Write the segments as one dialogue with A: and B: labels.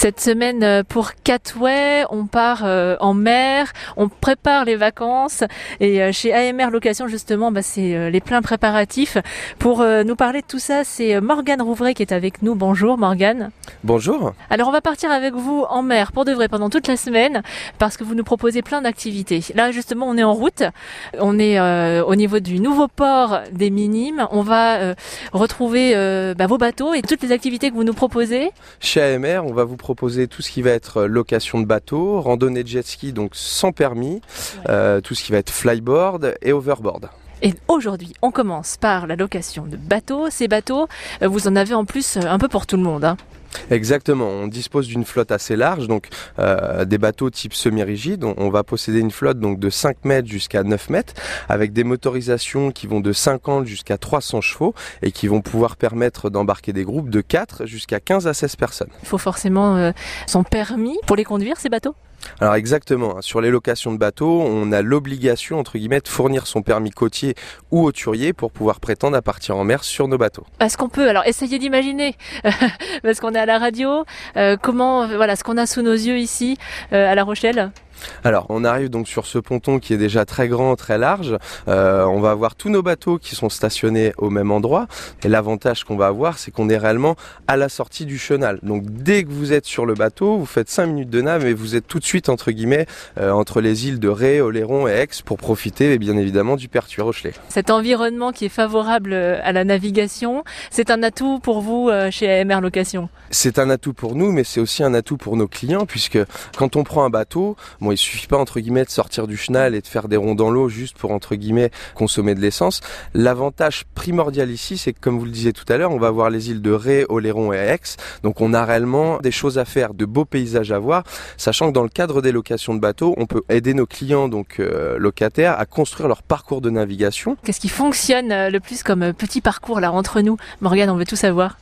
A: Cette semaine euh, pour Catway, on part euh, en mer, on prépare les vacances et euh, chez AMR Location justement, bah, c'est les pleins préparatifs. Pour nous parler de tout ça, c'est Morgane Rouvray qui est avec nous. Bonjour Morgane.
B: Bonjour.
A: Alors on va partir avec vous en mer pour de vrai pendant toute la semaine parce que vous nous proposez plein d'activités. Là justement, on est en route, on est au niveau du nouveau port des Minimes. On va retrouver bah, vos bateaux et toutes les activités que vous nous proposez.
B: Chez AMR, on va vous proposer tout ce qui va être euh, location de bateau, randonnée de jet ski donc sans permis, euh, tout ce qui va être flyboard et overboard.
A: Et aujourd'hui, on commence par la location de bateaux. Ces bateaux, euh, vous en avez en plus un peu pour tout le monde. Hein.
B: Exactement, on dispose d'une flotte assez large, donc euh, des bateaux type semi-rigide. On, va posséder une flotte donc de 5 mètres jusqu'à 9 mètres, avec des motorisations qui vont de 50 jusqu'à 300 chevaux et qui vont pouvoir permettre d'embarquer des groupes de 4 jusqu'à 15 à 16 personnes.
A: Il faut forcément euh, son permis pour les conduire ces bateaux?
B: Alors exactement, sur les locations de bateaux, on a l'obligation entre guillemets de fournir son permis côtier ou hauturier pour pouvoir prétendre à partir en mer sur nos bateaux.
A: Est-ce qu'on peut. Alors essayer d'imaginer. Parce qu'on est à la radio, euh, comment voilà ce qu'on a sous nos yeux ici euh, à La Rochelle?
B: Alors, on arrive donc sur ce ponton qui est déjà très grand, très large. Euh, on va avoir tous nos bateaux qui sont stationnés au même endroit. Et l'avantage qu'on va avoir, c'est qu'on est réellement à la sortie du chenal. Donc, dès que vous êtes sur le bateau, vous faites 5 minutes de nave et vous êtes tout de suite, entre guillemets, euh, entre les îles de Ré, Oléron et Aix pour profiter, bien évidemment, du Pertuis Rochelet.
A: Cet environnement qui est favorable euh, à la navigation, c'est un atout pour vous chez AMR Location?
B: C'est un atout pour nous, mais c'est aussi un atout pour nos clients, puisque quand on prend un bateau, il suffit pas entre guillemets de sortir du chenal et de faire des ronds dans l'eau juste pour entre guillemets consommer de l'essence. L'avantage primordial ici, c'est que comme vous le disiez tout à l'heure, on va voir les îles de Ré, Oléron et Aix. Donc on a réellement des choses à faire, de beaux paysages à voir, sachant que dans le cadre des locations de bateaux, on peut aider nos clients donc euh, locataires à construire leur parcours de navigation.
A: Qu'est-ce qui fonctionne euh, le plus comme euh, petit parcours là entre nous? Morgane, on veut tout savoir.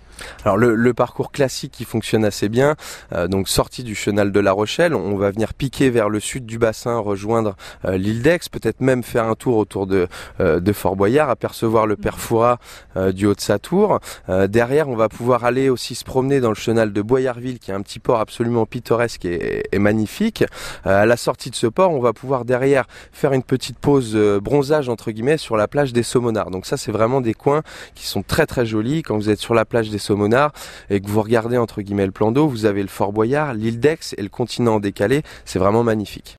B: Alors le, parcours classique qui fonctionne assez bien, euh, donc sortie du chenal de La Rochelle, on va venir piquer vers le sud du bassin, rejoindre euh, l'île d'Aix, peut-être même faire un tour autour de, euh, de Fort Boyard, apercevoir le Perfourat du haut de sa tour. derrière, on va pouvoir aller aussi se promener dans le chenal de Boyardville, qui est un petit port absolument pittoresque et, et magnifique. à la sortie de ce port, on va pouvoir derrière faire une petite pause bronzage entre guillemets sur la plage des Saumonards. Donc ça, c'est vraiment des coins qui sont très très jolis quand vous êtes sur la plage des Et que vous regardez entre guillemets le plan d'eau, vous avez le Fort Boyard, l'île d'Aix et le continent décalé. C'est vraiment magnifique.